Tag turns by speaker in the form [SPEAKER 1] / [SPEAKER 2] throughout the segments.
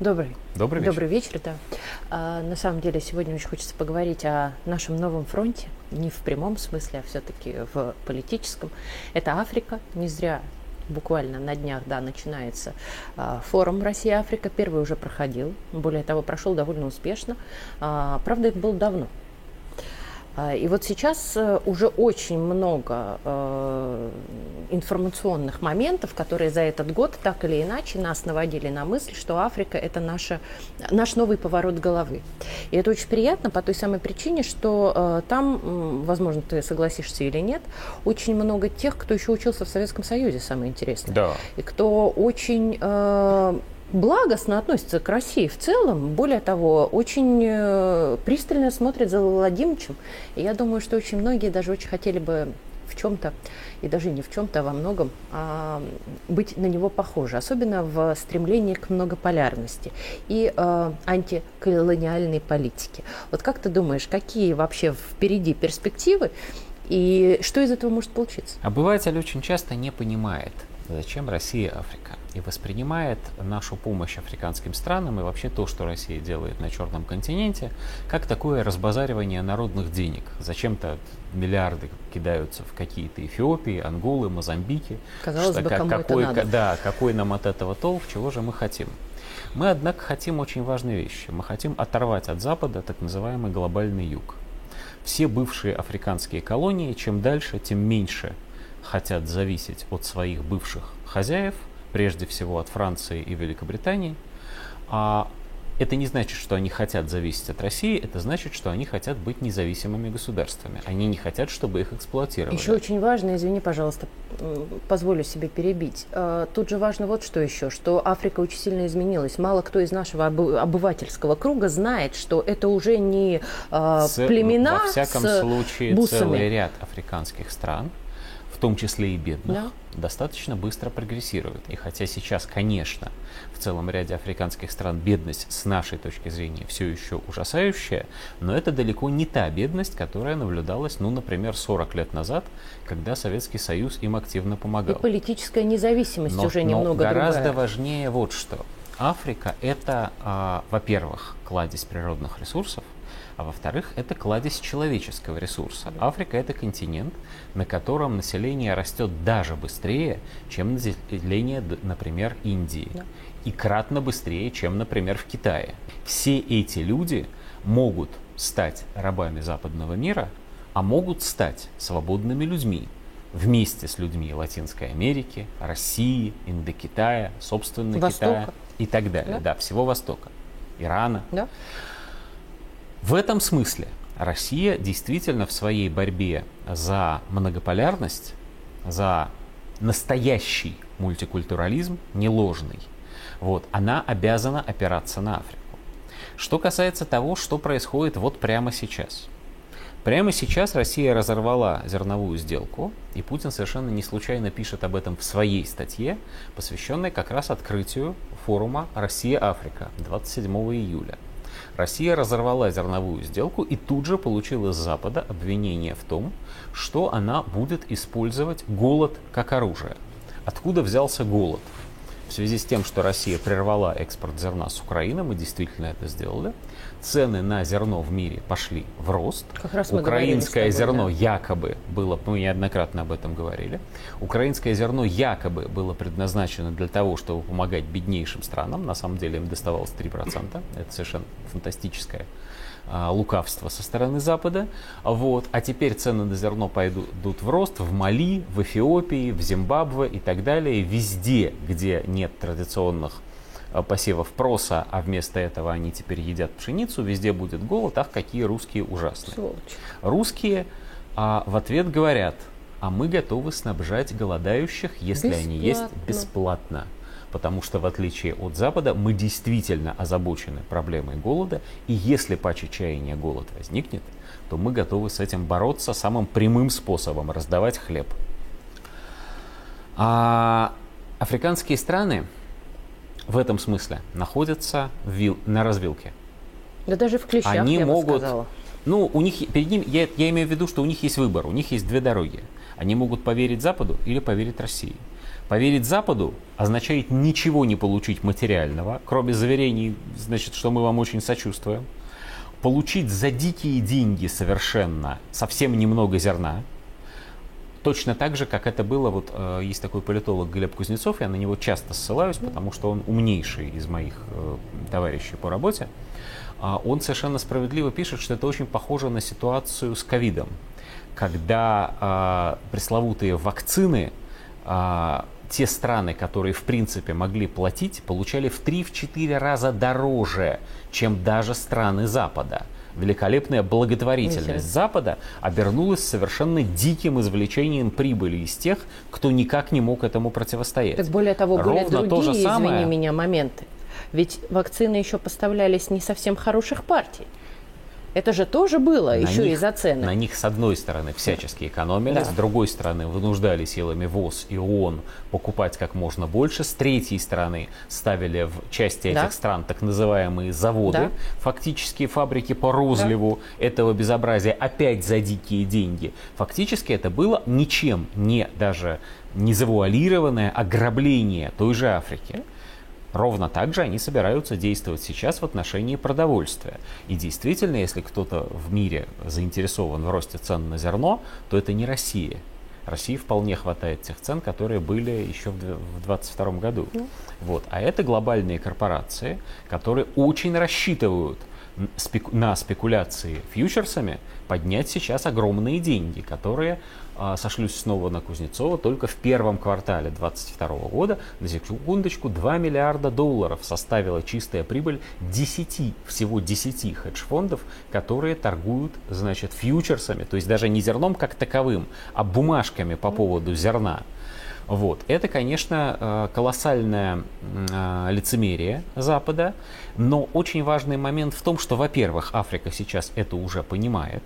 [SPEAKER 1] Добрый.
[SPEAKER 2] Добрый вечер.
[SPEAKER 1] Добрый вечер, да. А, на самом деле сегодня очень хочется поговорить о нашем новом фронте, не в прямом смысле, а все-таки в политическом. Это Африка. Не зря буквально на днях, да, начинается а, форум Россия-Африка. Первый уже проходил, более того, прошел довольно успешно. А, правда, это было давно, и вот сейчас э, уже очень много э, информационных моментов, которые за этот год так или иначе нас наводили на мысль, что Африка это наша, наш новый поворот головы. И это очень приятно по той самой причине, что э, там, возможно, ты согласишься или нет, очень много тех, кто еще учился в Советском Союзе, самое интересное.
[SPEAKER 2] Да.
[SPEAKER 1] И кто очень благостно относится к России в целом. Более того, очень э, пристально смотрит за Владимировичем. И я думаю, что очень многие даже очень хотели бы в чем-то, и даже не в чем-то, а во многом, а, быть на него похожи, особенно в стремлении к многополярности и а, антиколониальной политике. Вот как ты думаешь, какие вообще впереди перспективы и что из этого может получиться?
[SPEAKER 2] Обыватель очень часто не понимает, зачем Россия Африка и воспринимает нашу помощь африканским странам и вообще то, что Россия делает на Черном континенте, как такое разбазаривание народных денег. Зачем-то миллиарды кидаются в какие-то Эфиопии, Анголы, Мозамбики.
[SPEAKER 1] Казалось
[SPEAKER 2] что,
[SPEAKER 1] бы, кому
[SPEAKER 2] какой,
[SPEAKER 1] это надо?
[SPEAKER 2] Да, какой нам от этого толк, чего же мы хотим. Мы, однако, хотим очень важные вещи. Мы хотим оторвать от Запада так называемый глобальный юг. Все бывшие африканские колонии, чем дальше, тем меньше хотят зависеть от своих бывших хозяев – прежде всего от Франции и Великобритании. А это не значит, что они хотят зависеть от России, это значит, что они хотят быть независимыми государствами. Они не хотят, чтобы их эксплуатировали.
[SPEAKER 1] Еще очень важно, извини, пожалуйста, позволю себе перебить. А, тут же важно вот что еще, что Африка очень сильно изменилась. Мало кто из нашего обывательского круга знает, что это уже не а, с, племена
[SPEAKER 2] Во всяком
[SPEAKER 1] с
[SPEAKER 2] случае,
[SPEAKER 1] бусами.
[SPEAKER 2] целый ряд африканских стран, том числе и бедных,
[SPEAKER 1] Да
[SPEAKER 2] достаточно быстро прогрессирует. И хотя сейчас, конечно, в целом ряде африканских стран бедность с нашей точки зрения все еще ужасающая, но это далеко не та бедность, которая наблюдалась, ну, например, 40 лет назад, когда Советский Союз им активно помогал.
[SPEAKER 1] И политическая независимость
[SPEAKER 2] но,
[SPEAKER 1] уже
[SPEAKER 2] но
[SPEAKER 1] немного
[SPEAKER 2] гораздо
[SPEAKER 1] другая.
[SPEAKER 2] важнее вот что. Африка это, а, во-первых, кладезь природных ресурсов, а во-вторых, это кладезь человеческого ресурса. Африка это континент, на котором население растет даже быстрее, чем население, например, Индии.
[SPEAKER 1] Да.
[SPEAKER 2] И кратно быстрее, чем, например, в Китае. Все эти люди могут стать рабами западного мира, а могут стать свободными людьми вместе с людьми Латинской Америки, России, Индокитая, собственно
[SPEAKER 1] Востока.
[SPEAKER 2] Китая и так далее.
[SPEAKER 1] Да?
[SPEAKER 2] Да, всего Востока. Ирана.
[SPEAKER 1] Да?
[SPEAKER 2] В этом смысле Россия действительно в своей борьбе за многополярность, за настоящий мультикультурализм, не ложный, вот, она обязана опираться на Африку. Что касается того, что происходит вот прямо сейчас. Прямо сейчас Россия разорвала зерновую сделку, и Путин совершенно не случайно пишет об этом в своей статье, посвященной как раз открытию форума «Россия-Африка» 27 июля. Россия разорвала зерновую сделку и тут же получила с Запада обвинение в том, что она будет использовать голод как оружие. Откуда взялся голод? В связи с тем, что Россия прервала экспорт зерна с Украины, мы действительно это сделали, цены на зерно в мире пошли в рост.
[SPEAKER 1] Как раз
[SPEAKER 2] Украинское
[SPEAKER 1] тобой,
[SPEAKER 2] зерно
[SPEAKER 1] да.
[SPEAKER 2] якобы было, мы неоднократно об этом говорили, украинское зерно якобы было предназначено для того, чтобы помогать беднейшим странам, на самом деле им доставалось 3%, это совершенно фантастическое а, лукавство со стороны Запада. Вот. А теперь цены на зерно пойдут в рост в Мали, в Эфиопии, в Зимбабве и так далее. Везде, где нет традиционных а, посевов проса, а вместо этого они теперь едят пшеницу, везде будет голод. Ах, какие русские ужасные.
[SPEAKER 1] Сволочь.
[SPEAKER 2] Русские а, в ответ говорят, а мы готовы снабжать голодающих, если они есть
[SPEAKER 1] Бесплатно.
[SPEAKER 2] бесплатно. Потому что, в отличие от Запада, мы действительно озабочены проблемой голода, и если по чаяния голод возникнет, то мы готовы с этим бороться самым прямым способом – раздавать хлеб. А африканские страны в этом смысле находятся вил- на развилке.
[SPEAKER 1] Да даже в клещах,
[SPEAKER 2] Они
[SPEAKER 1] я бы
[SPEAKER 2] могут-
[SPEAKER 1] сказала.
[SPEAKER 2] Ну, у них перед ним, я, я имею в виду, что у них есть выбор, у них есть две дороги. Они могут поверить Западу или поверить России. Поверить Западу означает ничего не получить материального, кроме заверений, значит, что мы вам очень сочувствуем. Получить за дикие деньги совершенно совсем немного зерна, Точно так же, как это было, вот э, есть такой политолог Глеб Кузнецов, я на него часто ссылаюсь, потому что он умнейший из моих э, товарищей по работе. Э, он совершенно справедливо пишет, что это очень похоже на ситуацию с ковидом, когда э, пресловутые вакцины э, те страны, которые в принципе могли платить, получали в 3-4 раза дороже, чем даже страны Запада. Великолепная благотворительность Запада обернулась совершенно диким извлечением прибыли из тех, кто никак не мог этому противостоять.
[SPEAKER 1] Так более того, были Ровно другие, то же самое... извини меня, моменты. Ведь вакцины еще поставлялись не совсем хороших партий. Это же тоже было на еще из-за цены.
[SPEAKER 2] На них, с одной стороны, всячески экономили, да. с другой стороны, вынуждали силами ВОЗ и ООН покупать как можно больше, с третьей стороны, ставили в части этих да. стран так называемые заводы, да. фактически фабрики по розливу да. этого безобразия, опять за дикие деньги. Фактически это было ничем не даже не завуалированное ограбление той же Африки. Ровно так же они собираются действовать сейчас в отношении продовольствия. И действительно, если кто-то в мире заинтересован в росте цен на зерно, то это не Россия. России вполне хватает тех цен, которые были еще в 2022 году. Mm. Вот. А это глобальные корпорации, которые очень рассчитывают на спекуляции фьючерсами поднять сейчас огромные деньги, которые а, сошлюсь снова на Кузнецова, только в первом квартале 2022 года, на секундочку, 2 миллиарда долларов составила чистая прибыль 10, всего 10 хедж-фондов, которые торгуют, значит, фьючерсами, то есть даже не зерном как таковым, а бумажками по поводу зерна. Вот. Это, конечно, э, колоссальное э, лицемерие Запада, но очень важный момент в том, что, во-первых, Африка сейчас это уже понимает,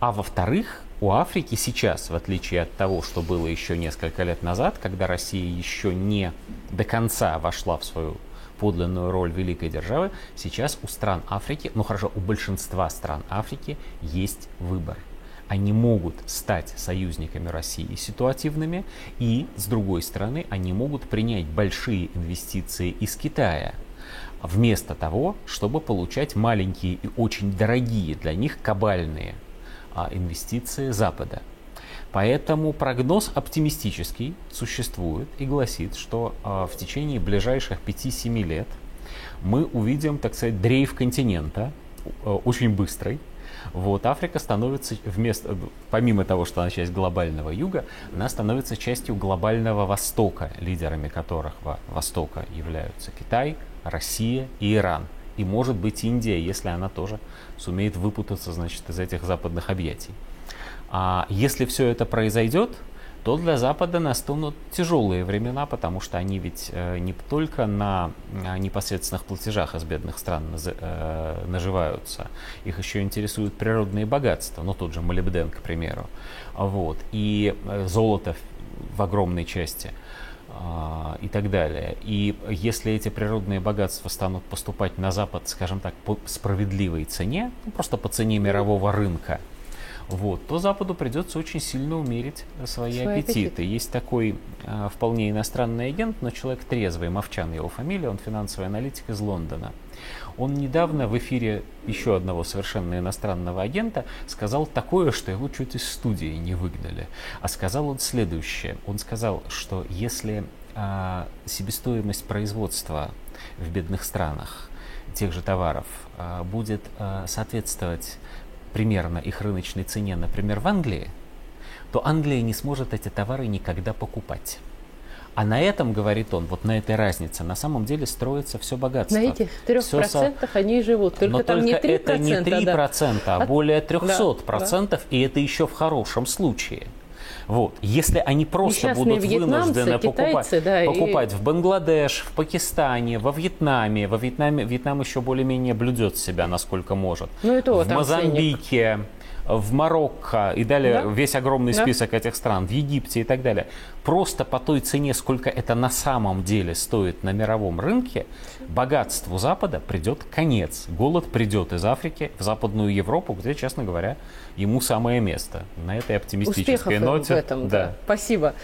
[SPEAKER 2] а во-вторых, у Африки сейчас, в отличие от того, что было еще несколько лет назад, когда Россия еще не до конца вошла в свою подлинную роль великой державы, сейчас у стран Африки, ну хорошо, у большинства стран Африки есть выбор. Они могут стать союзниками России ситуативными, и, с другой стороны, они могут принять большие инвестиции из Китая, вместо того, чтобы получать маленькие и очень дорогие для них кабальные а инвестиции Запада. Поэтому прогноз оптимистический существует и гласит, что а, в течение ближайших 5-7 лет мы увидим, так сказать, дрейф континента, а, очень быстрый. Вот, Африка становится вместо, помимо того, что она часть глобального юга, она становится частью глобального востока, лидерами которого востока являются Китай, Россия и Иран и может быть Индия, если она тоже сумеет выпутаться значит, из этих западных объятий. А если все это произойдет, то для Запада настанут тяжелые времена, потому что они ведь э, не только на э, непосредственных платежах из бедных стран э, наживаются, их еще интересуют природные богатства, ну тот же молибден, к примеру, вот, и золото в огромной части – а, и так далее. И если эти природные богатства станут поступать на Запад, скажем так, по справедливой цене, ну, просто по цене мирового рынка, вот, то Западу придется очень сильно умерить свои, свои аппетиты. аппетиты. Есть такой э, вполне иностранный агент, но человек трезвый, Мовчан его фамилия, он финансовый аналитик из Лондона. Он недавно в эфире еще одного совершенно иностранного агента сказал такое, что его чуть из студии не выгнали. А сказал он следующее. Он сказал, что если а, себестоимость производства в бедных странах тех же товаров а, будет а, соответствовать примерно их рыночной цене, например, в Англии, то Англия не сможет эти товары никогда покупать. А на этом, говорит он, вот на этой разнице, на самом деле строится все богатство.
[SPEAKER 1] На этих трех процентах со... они живут. Только
[SPEAKER 2] Но
[SPEAKER 1] там
[SPEAKER 2] только
[SPEAKER 1] не 3%,
[SPEAKER 2] это не 3%, да. а более 300%, процентов, да. и это еще в хорошем случае. Вот. Если они просто будут вынуждены покупать, да, покупать и... в Бангладеш, в Пакистане, во Вьетнаме, во Вьетнаме, Вьетнам еще более-менее блюдет себя, насколько может.
[SPEAKER 1] Ну и то,
[SPEAKER 2] в Мозамбике. Ценник в Марокко и далее да? весь огромный да? список этих стран, в Египте и так далее, просто по той цене, сколько это на самом деле стоит на мировом рынке, богатству Запада придет конец. Голод придет из Африки в Западную Европу, где, честно говоря, ему самое место. На этой оптимистической
[SPEAKER 1] Успехов
[SPEAKER 2] ноте.
[SPEAKER 1] в этом, да. да. Спасибо.